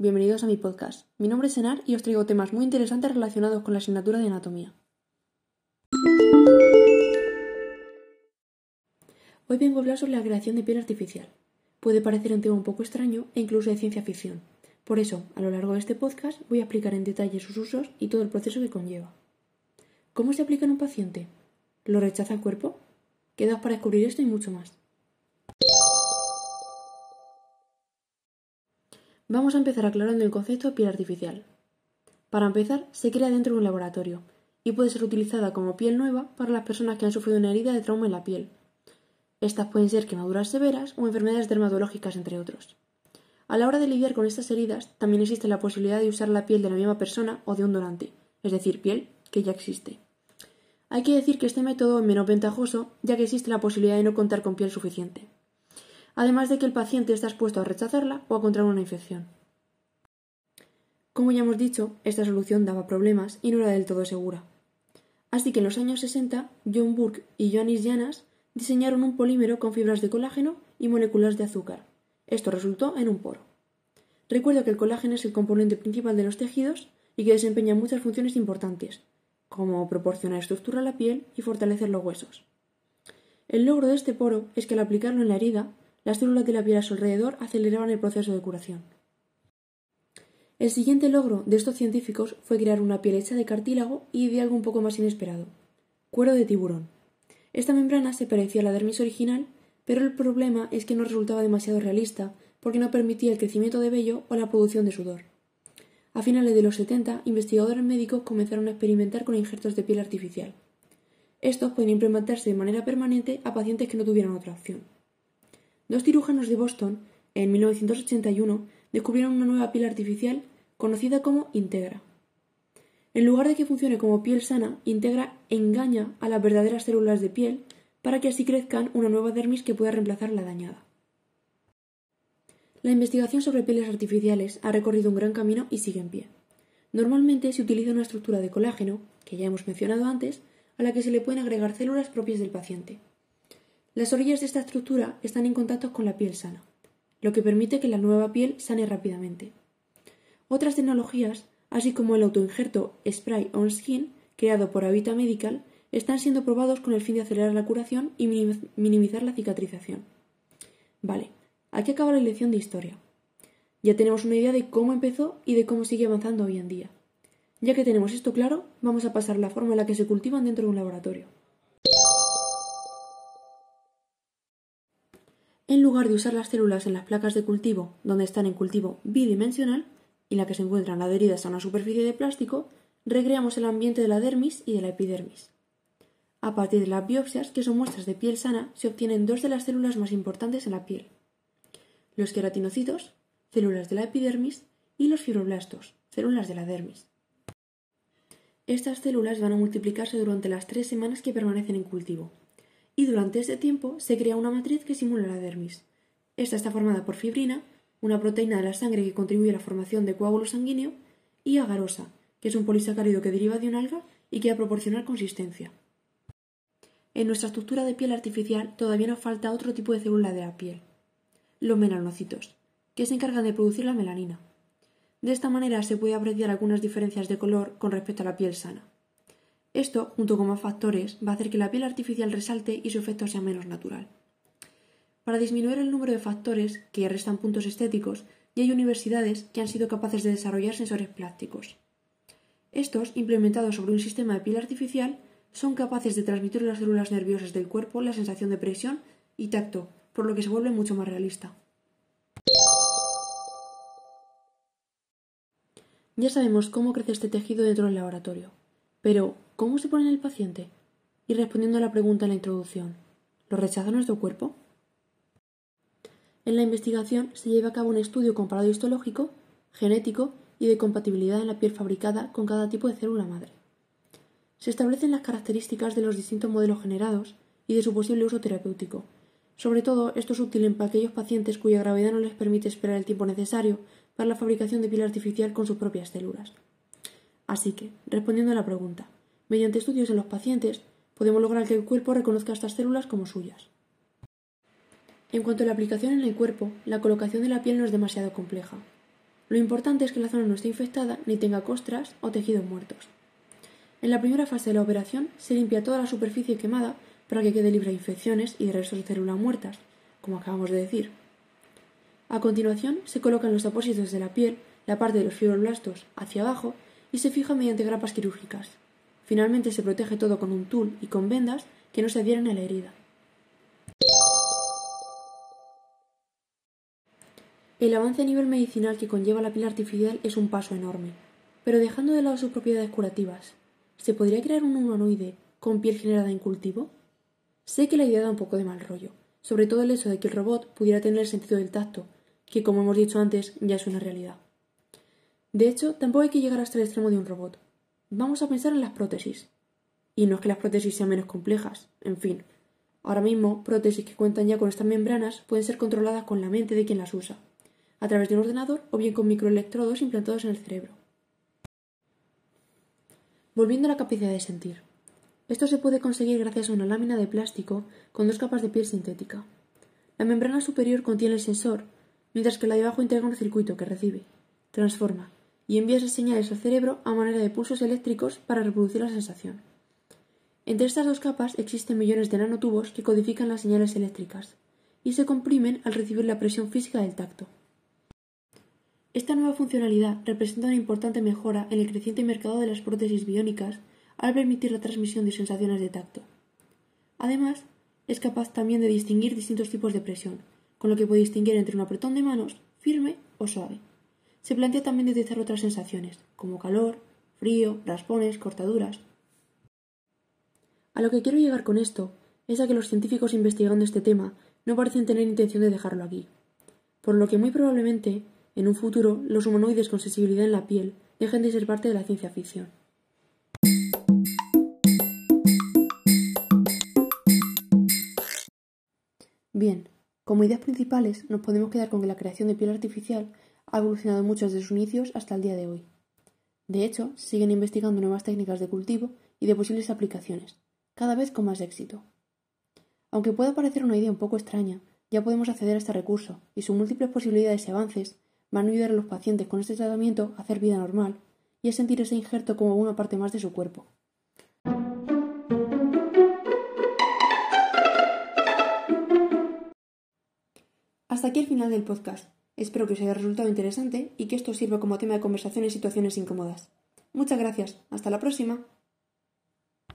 bienvenidos a mi podcast. Mi nombre es Enar y os traigo temas muy interesantes relacionados con la asignatura de anatomía. Hoy vengo a hablar sobre la creación de piel artificial. Puede parecer un tema un poco extraño e incluso de ciencia ficción. Por eso, a lo largo de este podcast voy a explicar en detalle sus usos y todo el proceso que conlleva. ¿Cómo se aplica en un paciente? ¿Lo rechaza el cuerpo? Quedaos para descubrir esto y mucho más. Vamos a empezar aclarando el concepto de piel artificial. Para empezar, se crea dentro de un laboratorio y puede ser utilizada como piel nueva para las personas que han sufrido una herida de trauma en la piel. Estas pueden ser quemaduras severas o enfermedades dermatológicas, entre otros. A la hora de lidiar con estas heridas, también existe la posibilidad de usar la piel de la misma persona o de un donante, es decir, piel que ya existe. Hay que decir que este método es menos ventajoso, ya que existe la posibilidad de no contar con piel suficiente además de que el paciente está expuesto a rechazarla o a contraer una infección. Como ya hemos dicho, esta solución daba problemas y no era del todo segura. Así que en los años 60, John Burke y Johannes Janas diseñaron un polímero con fibras de colágeno y moléculas de azúcar. Esto resultó en un poro. Recuerdo que el colágeno es el componente principal de los tejidos y que desempeña muchas funciones importantes, como proporcionar estructura a la piel y fortalecer los huesos. El logro de este poro es que al aplicarlo en la herida, las células de la piel a su alrededor aceleraban el proceso de curación. El siguiente logro de estos científicos fue crear una piel hecha de cartílago y de algo un poco más inesperado, cuero de tiburón. Esta membrana se parecía a la dermis original, pero el problema es que no resultaba demasiado realista porque no permitía el crecimiento de vello o la producción de sudor. A finales de los 70, investigadores médicos comenzaron a experimentar con injertos de piel artificial. Estos pueden implementarse de manera permanente a pacientes que no tuvieran otra opción. Dos cirujanos de Boston, en 1981, descubrieron una nueva piel artificial conocida como Integra. En lugar de que funcione como piel sana, Integra engaña a las verdaderas células de piel para que así crezcan una nueva dermis que pueda reemplazar la dañada. La investigación sobre pieles artificiales ha recorrido un gran camino y sigue en pie. Normalmente se utiliza una estructura de colágeno, que ya hemos mencionado antes, a la que se le pueden agregar células propias del paciente. Las orillas de esta estructura están en contacto con la piel sana, lo que permite que la nueva piel sane rápidamente. Otras tecnologías, así como el autoinjerto Spray on Skin, creado por Avita Medical, están siendo probados con el fin de acelerar la curación y minimizar la cicatrización. Vale, aquí acaba la lección de historia. Ya tenemos una idea de cómo empezó y de cómo sigue avanzando hoy en día. Ya que tenemos esto claro, vamos a pasar la forma en la que se cultivan dentro de un laboratorio. En lugar de usar las células en las placas de cultivo, donde están en cultivo bidimensional, y la que se encuentran adheridas a una superficie de plástico, recreamos el ambiente de la dermis y de la epidermis. A partir de las biopsias, que son muestras de piel sana, se obtienen dos de las células más importantes en la piel: los queratinocitos, células de la epidermis, y los fibroblastos, células de la dermis. Estas células van a multiplicarse durante las tres semanas que permanecen en cultivo, y durante ese tiempo se crea una matriz que simula la dermis. Esta está formada por fibrina, una proteína de la sangre que contribuye a la formación de coágulo sanguíneo, y agarosa, que es un polisacárido que deriva de un alga y que va a proporcionar consistencia. En nuestra estructura de piel artificial todavía nos falta otro tipo de célula de la piel, los melanocitos, que se encargan de producir la melanina. De esta manera se puede apreciar algunas diferencias de color con respecto a la piel sana. Esto, junto con más factores, va a hacer que la piel artificial resalte y su efecto sea menos natural. Para disminuir el número de factores que restan puntos estéticos, ya hay universidades que han sido capaces de desarrollar sensores plásticos. Estos, implementados sobre un sistema de piel artificial, son capaces de transmitir a las células nerviosas del cuerpo la sensación de presión y tacto, por lo que se vuelve mucho más realista. Ya sabemos cómo crece este tejido dentro del laboratorio, pero ¿Cómo se pone en el paciente? Y respondiendo a la pregunta en la introducción, ¿lo rechaza nuestro cuerpo? En la investigación se lleva a cabo un estudio comparado histológico, genético y de compatibilidad en la piel fabricada con cada tipo de célula madre. Se establecen las características de los distintos modelos generados y de su posible uso terapéutico. Sobre todo, esto es útil para aquellos pacientes cuya gravedad no les permite esperar el tiempo necesario para la fabricación de piel artificial con sus propias células. Así que, respondiendo a la pregunta, Mediante estudios en los pacientes, podemos lograr que el cuerpo reconozca estas células como suyas. En cuanto a la aplicación en el cuerpo, la colocación de la piel no es demasiado compleja. Lo importante es que la zona no esté infectada ni tenga costras o tejidos muertos. En la primera fase de la operación se limpia toda la superficie quemada para que quede libre de infecciones y de restos de células muertas, como acabamos de decir. A continuación se colocan los apósitos de la piel, la parte de los fibroblastos, hacia abajo y se fijan mediante grapas quirúrgicas. Finalmente se protege todo con un tul y con vendas que no se adhieren a la herida. El avance a nivel medicinal que conlleva la piel artificial es un paso enorme, pero dejando de lado sus propiedades curativas, ¿se podría crear un humanoide con piel generada en cultivo? Sé que la idea da un poco de mal rollo, sobre todo el hecho de que el robot pudiera tener el sentido del tacto, que como hemos dicho antes ya es una realidad. De hecho, tampoco hay que llegar hasta el extremo de un robot. Vamos a pensar en las prótesis. Y no es que las prótesis sean menos complejas, en fin. Ahora mismo, prótesis que cuentan ya con estas membranas pueden ser controladas con la mente de quien las usa a través de un ordenador o bien con microelectrodos implantados en el cerebro. Volviendo a la capacidad de sentir. Esto se puede conseguir gracias a una lámina de plástico con dos capas de piel sintética. La membrana superior contiene el sensor, mientras que la de abajo integra un circuito que recibe, transforma y envía esas señales al cerebro a manera de pulsos eléctricos para reproducir la sensación. Entre estas dos capas existen millones de nanotubos que codifican las señales eléctricas y se comprimen al recibir la presión física del tacto. Esta nueva funcionalidad representa una importante mejora en el creciente mercado de las prótesis biónicas al permitir la transmisión de sensaciones de tacto. Además, es capaz también de distinguir distintos tipos de presión, con lo que puede distinguir entre un apretón de manos firme o suave. Se plantea también detectar otras sensaciones, como calor, frío, raspones, cortaduras. A lo que quiero llegar con esto es a que los científicos investigando este tema no parecen tener intención de dejarlo aquí, por lo que muy probablemente en un futuro, los humanoides con sensibilidad en la piel dejen de ser parte de la ciencia ficción. Bien, como ideas principales nos podemos quedar con que la creación de piel artificial ha evolucionado mucho desde sus inicios hasta el día de hoy. De hecho, siguen investigando nuevas técnicas de cultivo y de posibles aplicaciones, cada vez con más éxito. Aunque pueda parecer una idea un poco extraña, ya podemos acceder a este recurso y sus múltiples posibilidades y avances van a ayudar a los pacientes con este tratamiento a hacer vida normal y a sentir ese injerto como una parte más de su cuerpo. Hasta aquí el final del podcast. Espero que os haya resultado interesante y que esto sirva como tema de conversación en situaciones incómodas. Muchas gracias. Hasta la próxima.